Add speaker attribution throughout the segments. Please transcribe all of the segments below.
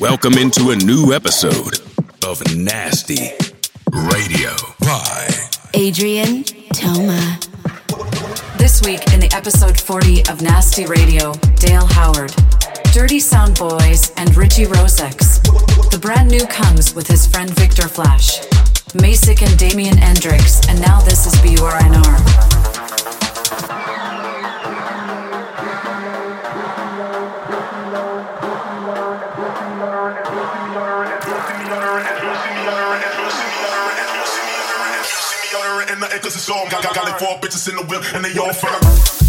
Speaker 1: Welcome into a new episode of Nasty Radio by
Speaker 2: Adrien Toma.
Speaker 3: This week in the episode 40 of Nasty Radio, Dale Howard, Dirty Sound Boys, and Richie Rosex. The brand new comes with his friend Victor Flash, Masick and Damian Endrix, and now this is BURNR.
Speaker 4: Cause it's all got, got, got like four bitches in the whip and they all fuck.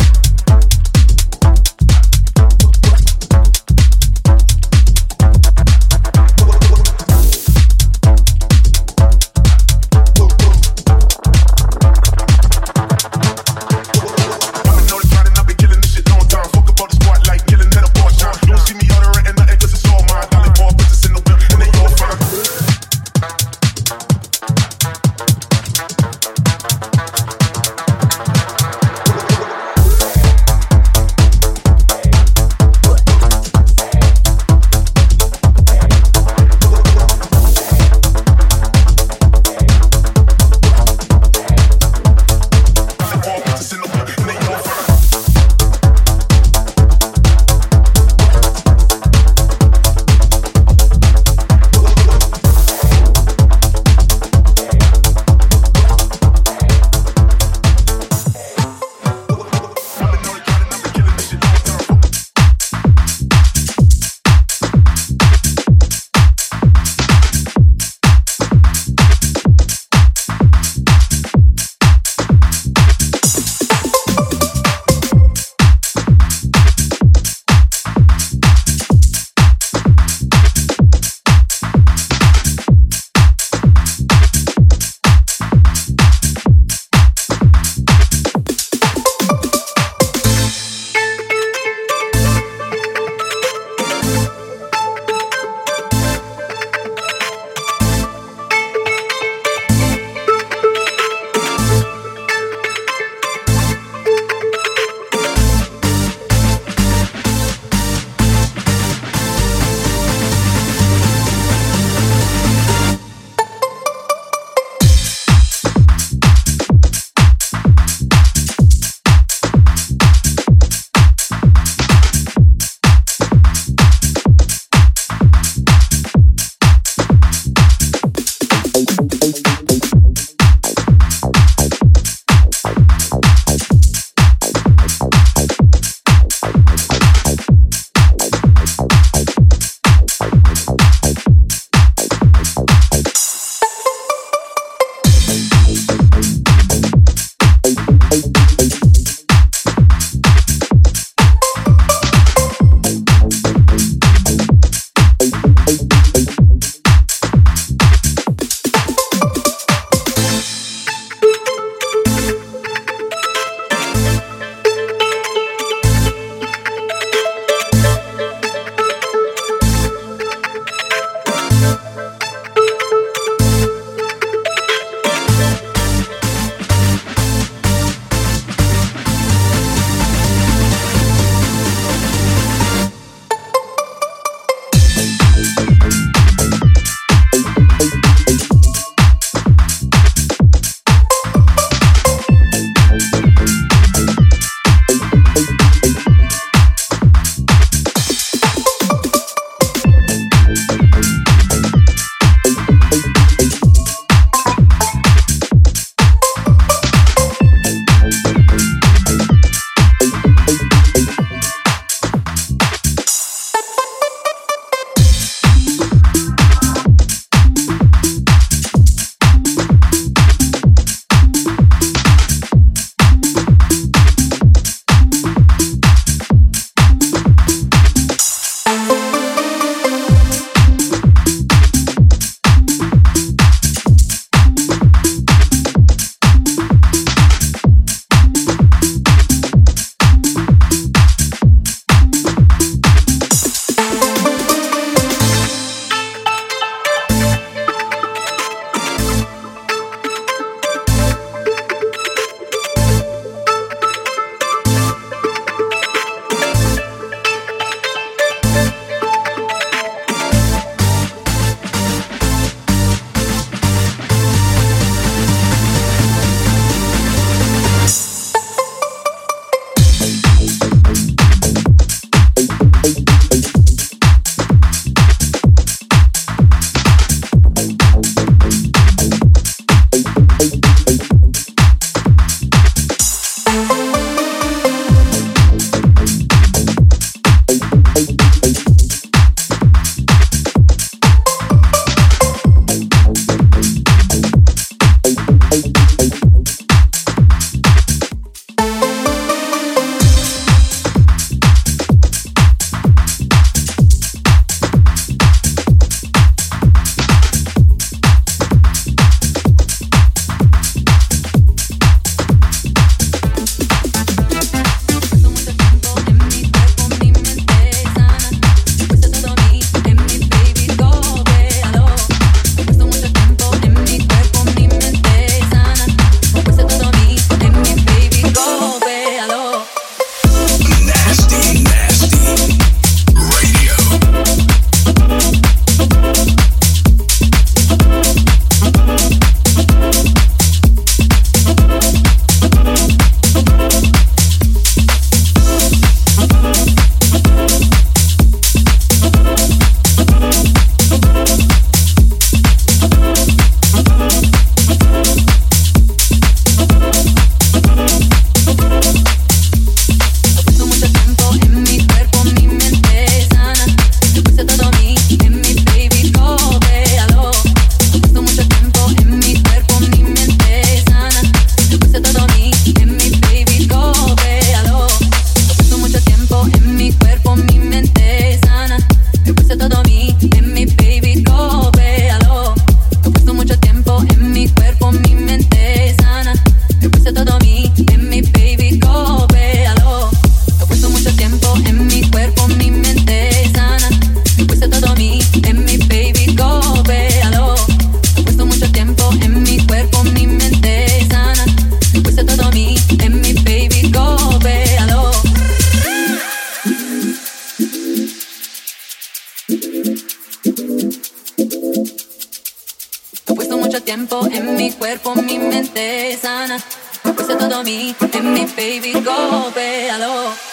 Speaker 5: tiempo en mi cuerpo, mi mente sana. Puse todo a mí, en mi baby, go, véalo.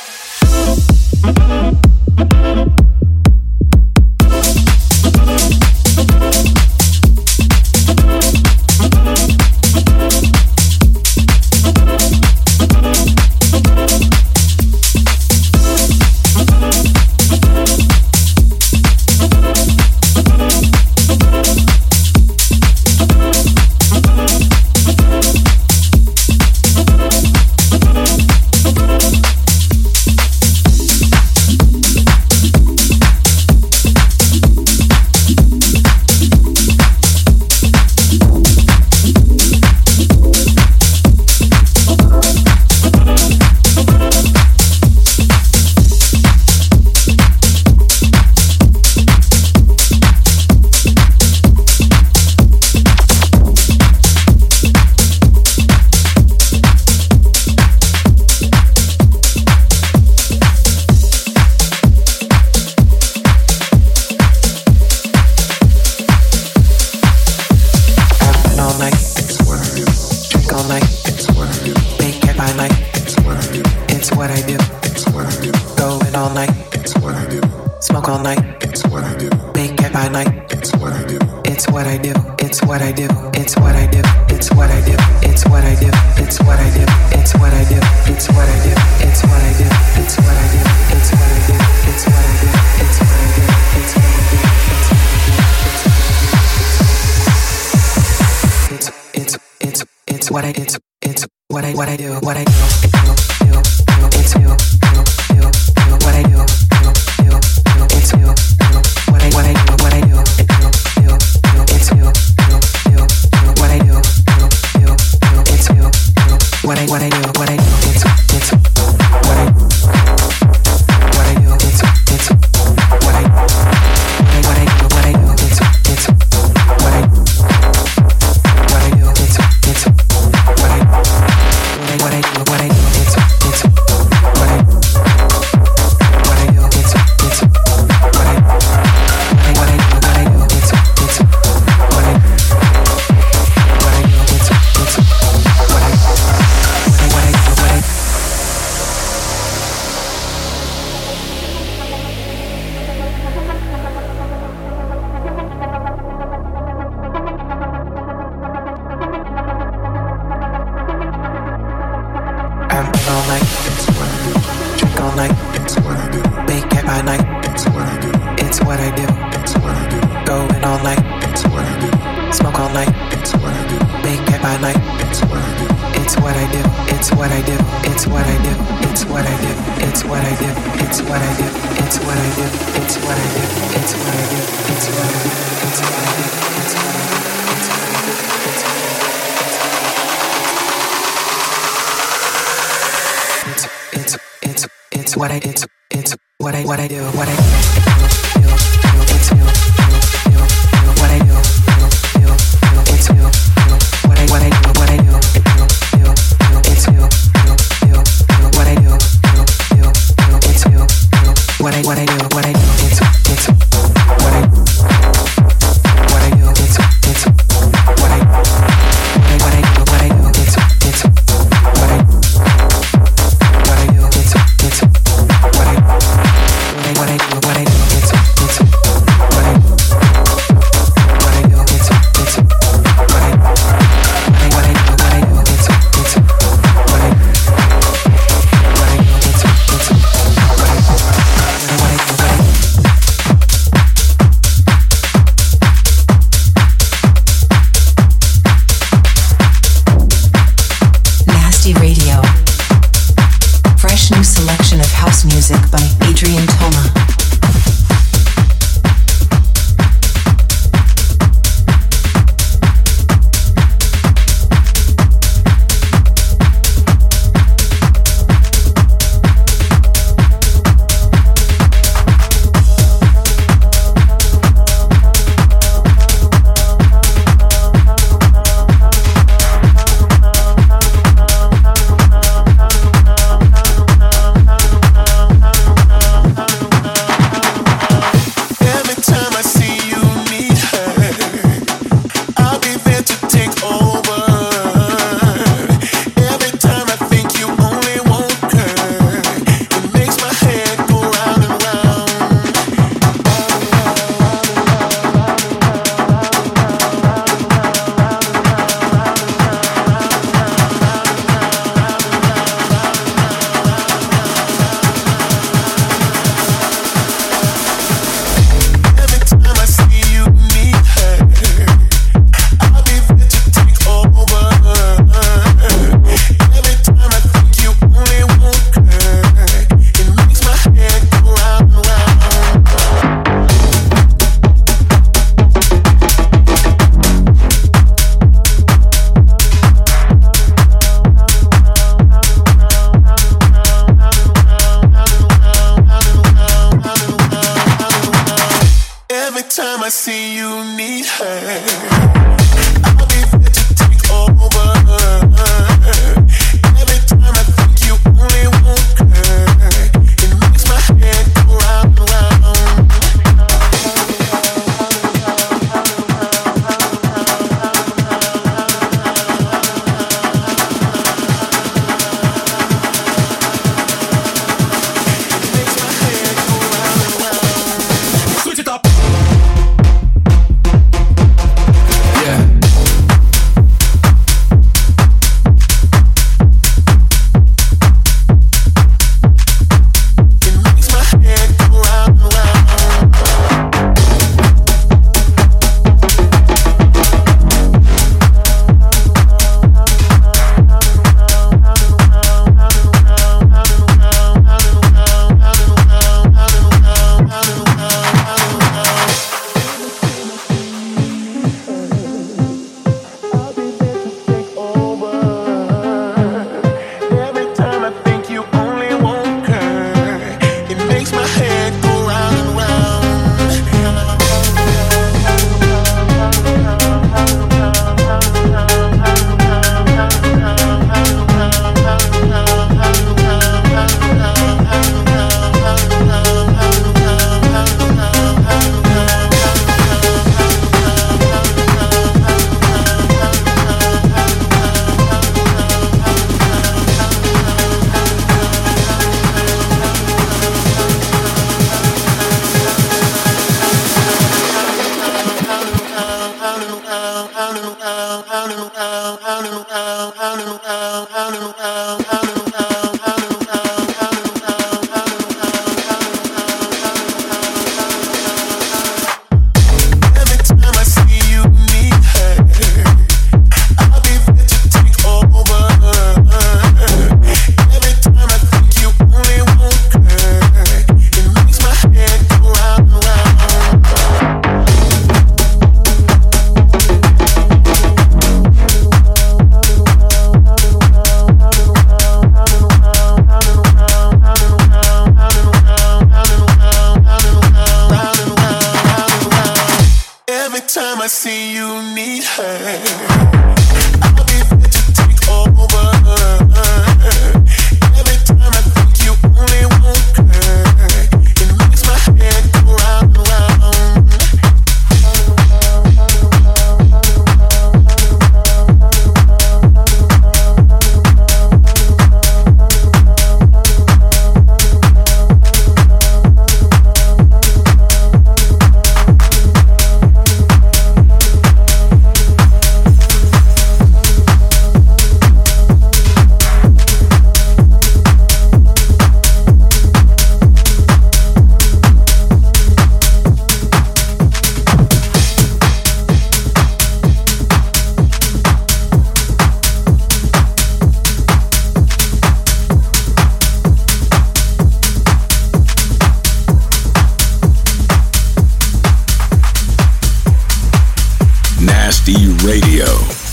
Speaker 1: D Radio.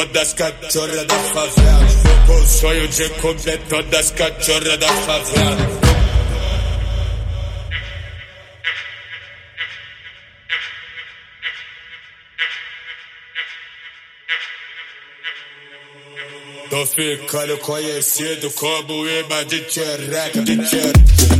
Speaker 6: todas cachorras da favela. Vou com o sonho de comer todas cachorras da favela. Tô ficando conhecido como imã de tchereca, de tchereca.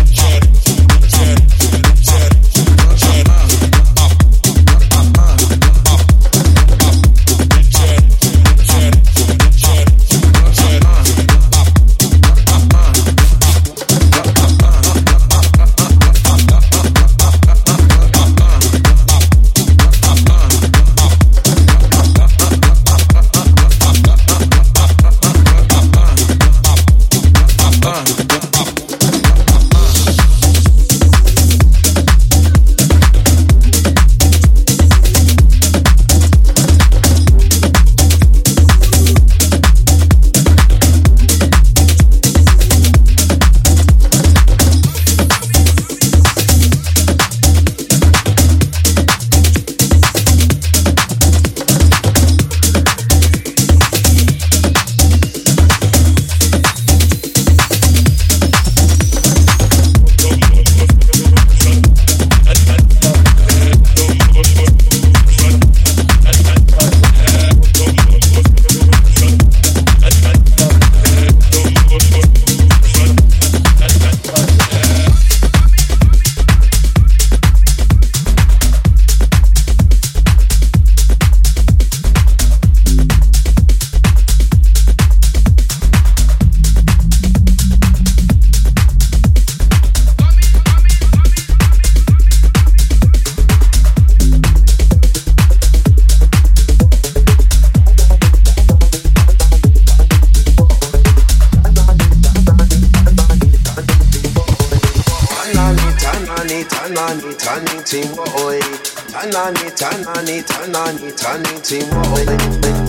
Speaker 7: it, boy.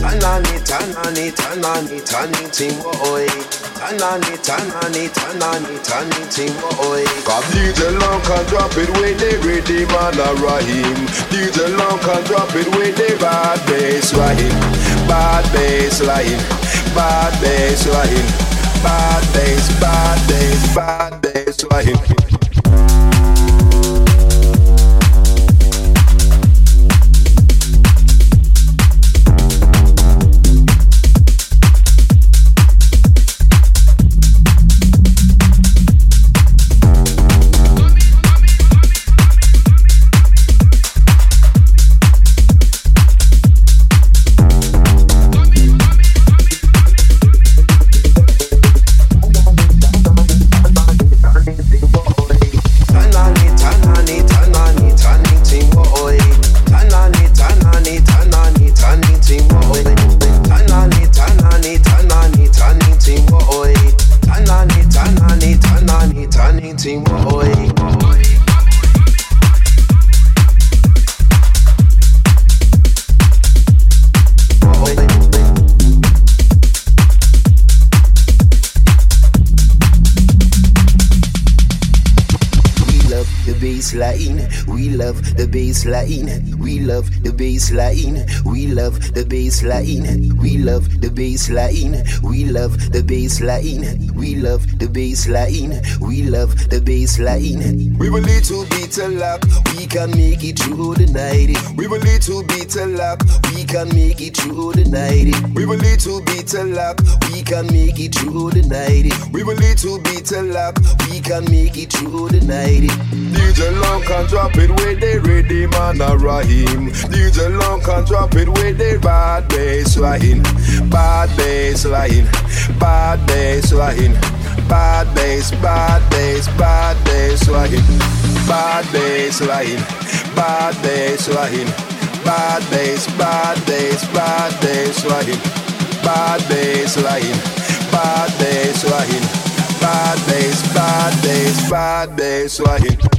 Speaker 7: Turn on it, turn on it, turn on boy. Turn on it, turn on boy. Cause DJ Long can drop it when they ready, man, a rhyme. DJ Long can drop it when they bad bass rhyme. Bad bass rhyme. Bad bass rhyme. Bad bass, bad bass, bad bass rhyme. We love the bass line. We love the bass line. We love the bass line. We love the bass line. We love the bass line. We love the bass line. We love the bass line. We will little bit of luck. We can make it through the night. We will little bit of luck. We can make it through the night. We will little bit of luck. We can make it through the night. We will little bit of luck. We can make it through the night. DJ Long can drop it with the ready man a Rahim. DJ Long can drop it with the bad bass line. Bad bass line. Bad bass line. Bad bass, bad bass, bad bass line. Bad bass line. Bad bass line. Bad bass, bad bass, bad bass line. Bad bass line. Bad bass line. Bad bass, bad bass, bad bass line.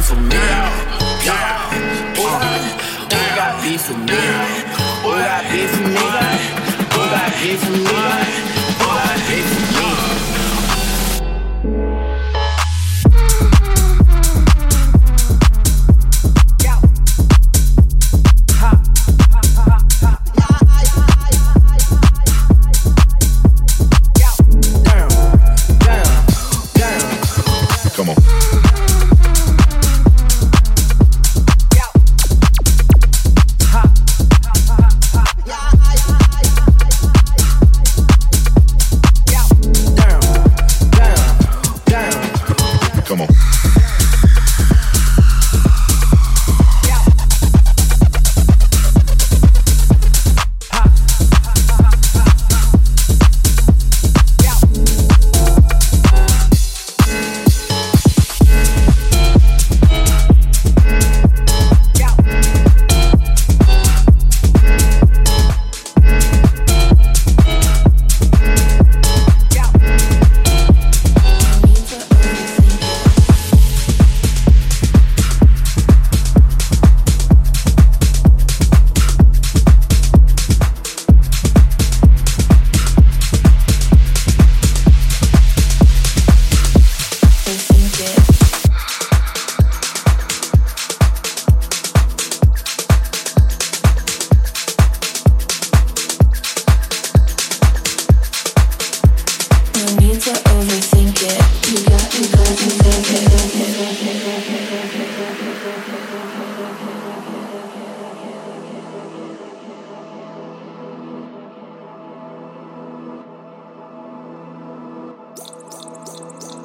Speaker 8: beef with me. Uh-huh. Who got beef with me? Who got beef with me? Who got beef with me?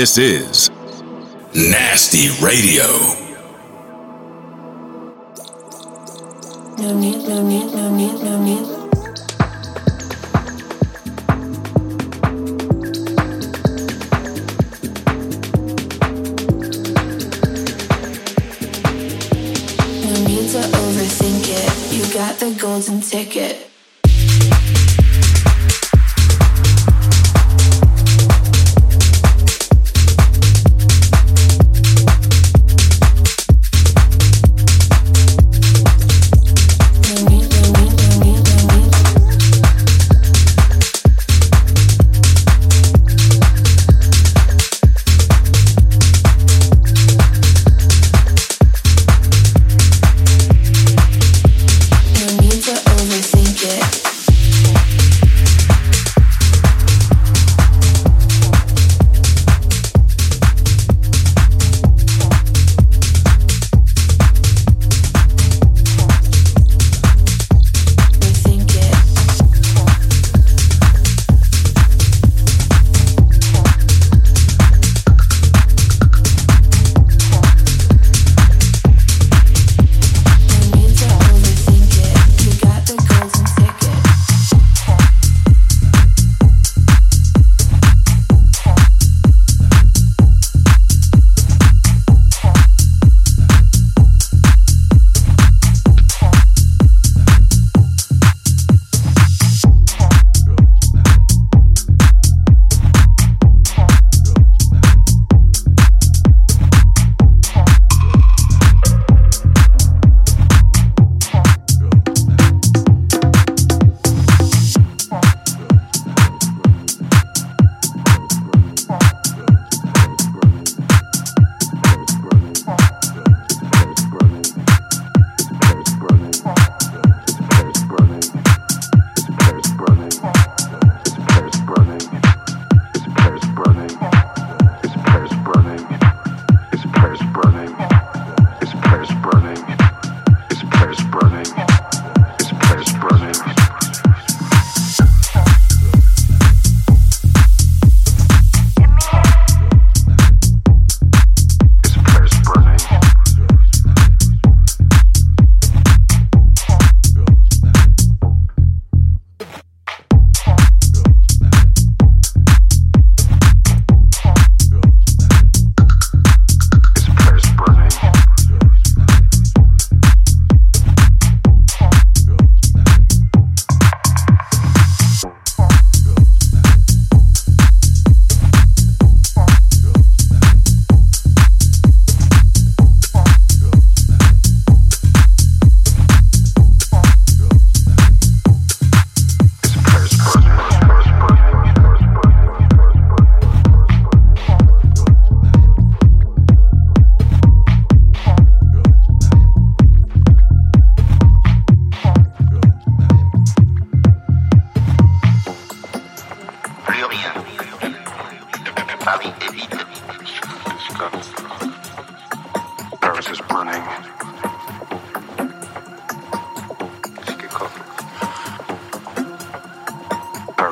Speaker 1: This is Nasty Radio. No
Speaker 9: need, no need, no need, no need.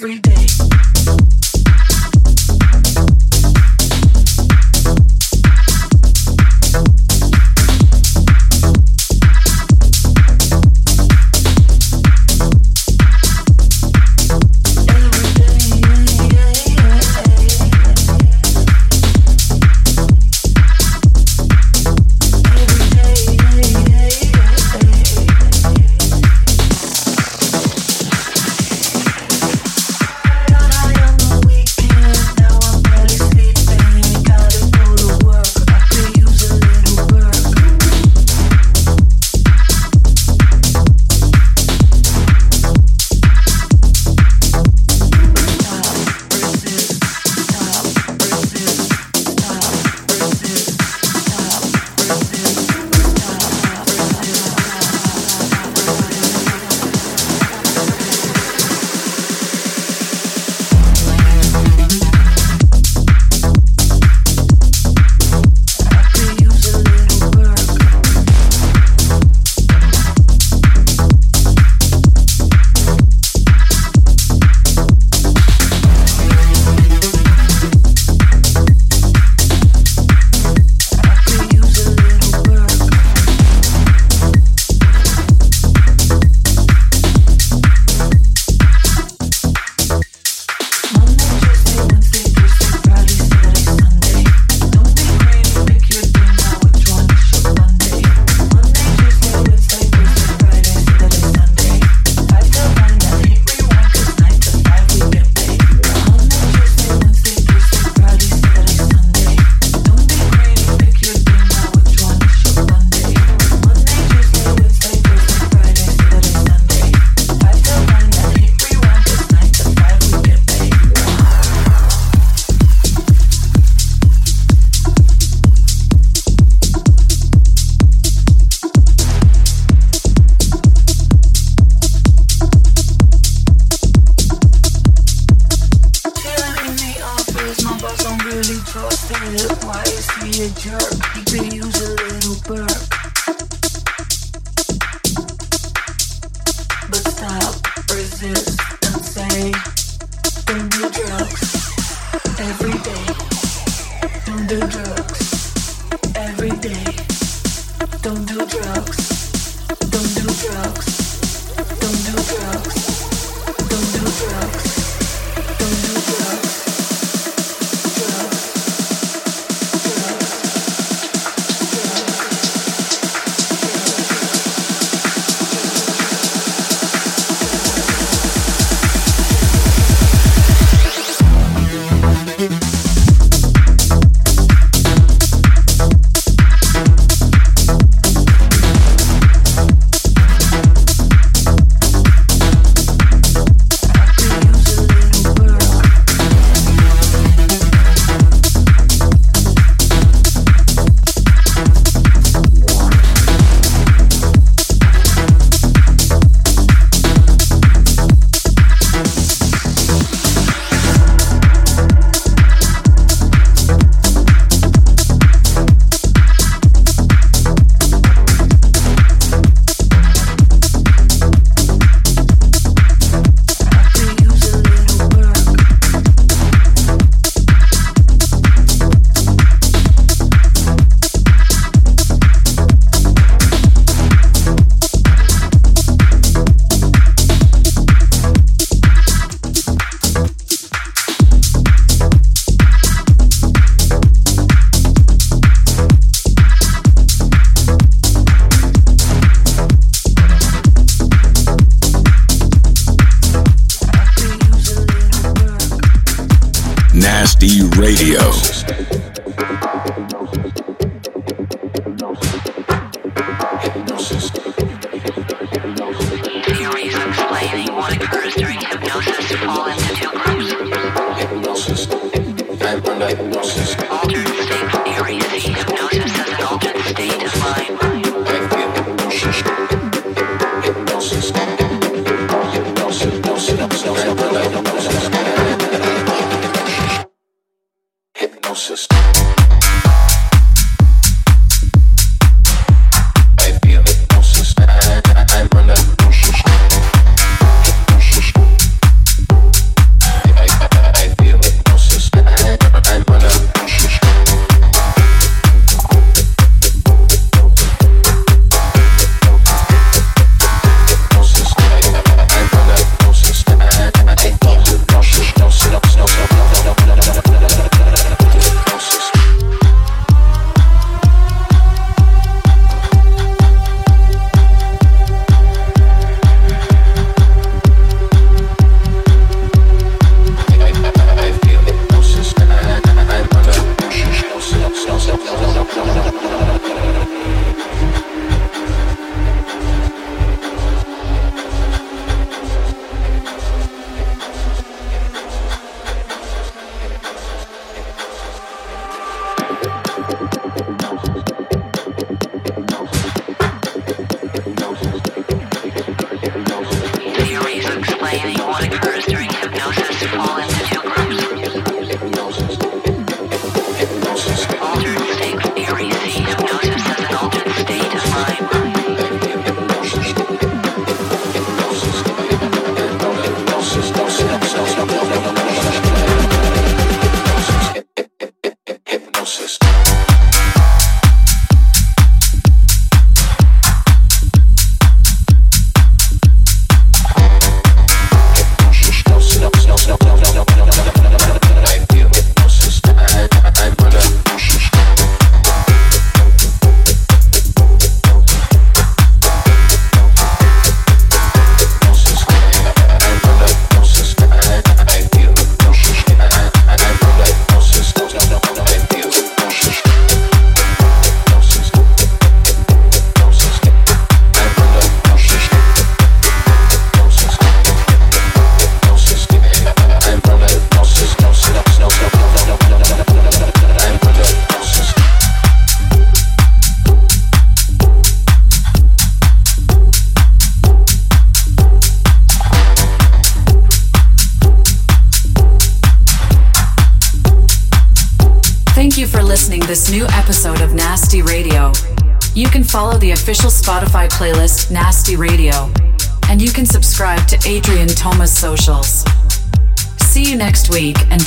Speaker 10: every day.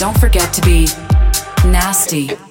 Speaker 3: Don't forget to be nasty.